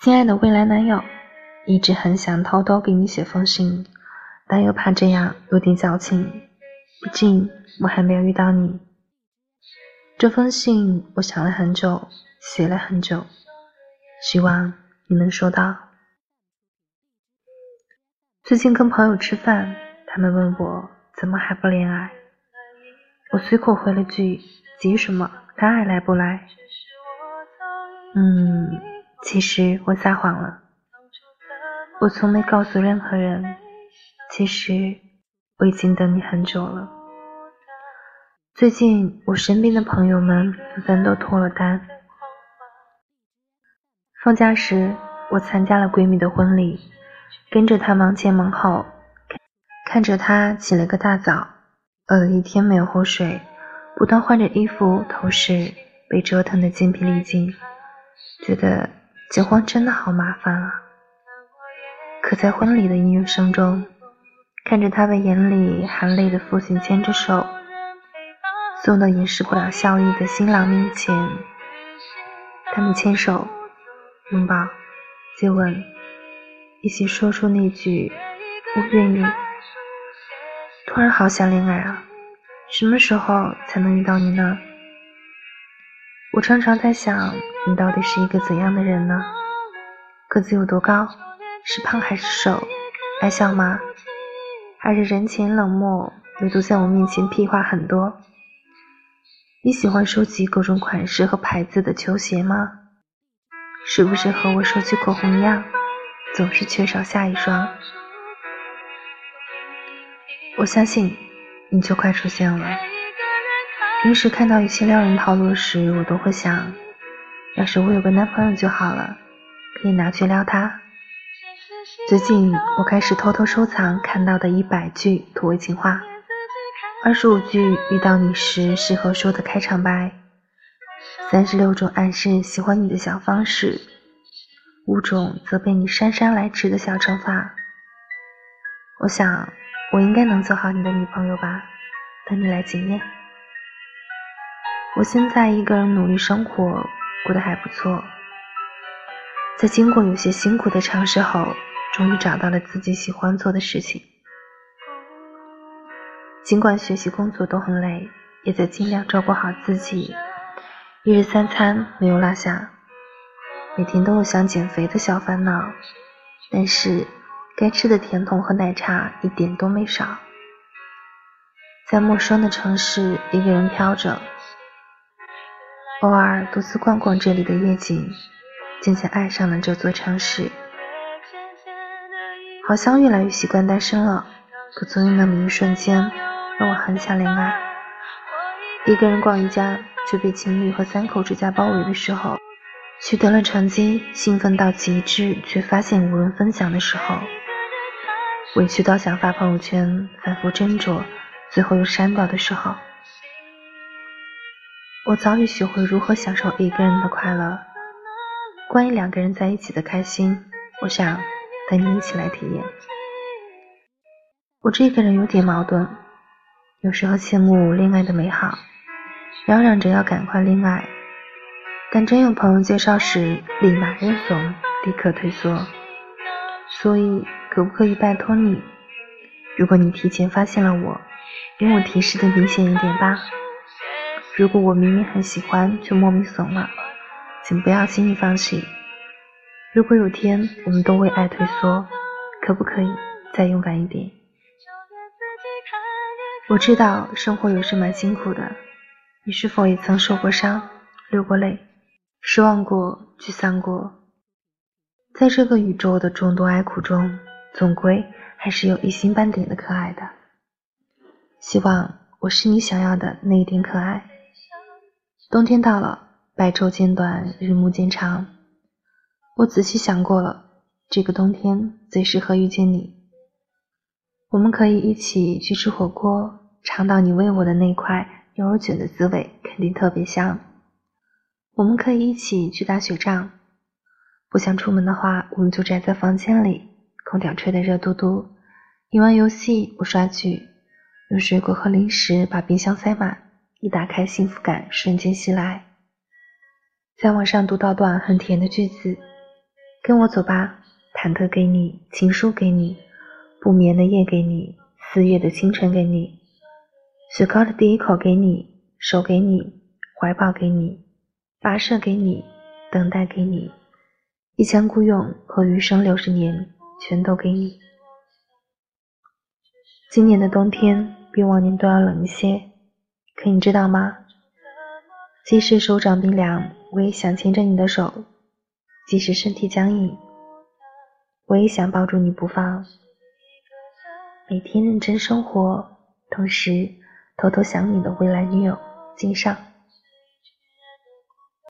亲爱的未来男友，一直很想偷偷给你写封信，但又怕这样有点矫情，毕竟我还没有遇到你。这封信我想了很久，写了很久，希望你能收到。最近跟朋友吃饭，他们问我怎么还不恋爱，我随口回了句：急什么？他爱来不来？嗯。其实我撒谎了，我从没告诉任何人。其实我已经等你很久了。最近我身边的朋友们纷纷都脱了单。放假时，我参加了闺蜜的婚礼，跟着她忙前忙后，看着她起了个大早，饿了一天没有喝水，不断换着衣服、头饰，被折腾得筋疲力尽，觉得。结婚真的好麻烦啊！可在婚礼的音乐声中，看着他被眼里含泪的父亲牵着手，送到掩饰不了笑意的新郎面前，他们牵手、拥抱、接吻，一起说出那句“我愿意”。突然好想恋爱啊！什么时候才能遇到你呢？我常常在想，你到底是一个怎样的人呢？个子有多高？是胖还是瘦？爱笑吗？还是人前冷漠，唯独在我面前屁话很多？你喜欢收集各种款式和牌子的球鞋吗？是不是和我收集口红一样，总是缺少下一双？我相信，你就快出现了。平时看到一些撩人套路时，我都会想，要是我有个男朋友就好了，可以拿去撩他。最近我开始偷偷收藏看到的一百句土味情话，二十五句遇到你时适合说的开场白，三十六种暗示喜欢你的小方式，五种责备你姗姗来迟的小惩罚。我想，我应该能做好你的女朋友吧，等你来检验。我现在一个人努力生活，过得还不错。在经过有些辛苦的尝试后，终于找到了自己喜欢做的事情。尽管学习工作都很累，也在尽量照顾好自己，一日三餐没有落下。每天都有想减肥的小烦恼，但是该吃的甜筒和奶茶一点都没少。在陌生的城市，一个人飘着。偶尔独自逛逛这里的夜景，渐渐爱上了这座城市。好像越来越习惯单身了，可总有那么一瞬间，让我很想恋爱。一个人逛一家，却被情侣和三口之家包围的时候；取得了成绩，兴奋到极致，却发现无人分享的时候；委屈到想发朋友圈，反复斟酌，最后又删掉的时候。我早已学会如何享受一个人的快乐。关于两个人在一起的开心，我想等你一起来体验。我这个人有点矛盾，有时候羡慕恋爱的美好，嚷嚷着要赶快恋爱，但真有朋友介绍时，立马认怂，立刻退缩。所以，可不可以拜托你，如果你提前发现了我，给我提示的明显一点吧。如果我明明很喜欢，却莫名怂了，请不要轻易放弃。如果有天我们都为爱退缩，可不可以再勇敢一点？我知道生活有时蛮辛苦的，你是否也曾受过伤、流过泪、失望过、沮丧过？在这个宇宙的众多哀苦中，总归还是有一星半点的可爱的。希望我是你想要的那一点可爱。冬天到了，白昼渐短，日暮渐长。我仔细想过了，这个冬天最适合遇见你。我们可以一起去吃火锅，尝到你喂我的那块牛肉卷的滋味，肯定特别香。我们可以一起去打雪仗，不想出门的话，我们就宅在房间里，空调吹得热嘟嘟。你玩游戏，我刷剧，用水果和零食把冰箱塞满。一打开，幸福感瞬间袭来。在网上读到段很甜的句子：跟我走吧，忐忑给你，情书给你，不眠的夜给你，四月的清晨给你，雪糕的第一口给你，手给你，怀抱给你，跋涉给你，等待给你，一腔孤勇和余生六十年全都给你。今年的冬天比往年都要冷一些，可你知道吗？即使手掌冰凉，我也想牵着你的手；即使身体僵硬，我也想抱住你不放。每天认真生活，同时偷偷想你的未来女友金尚。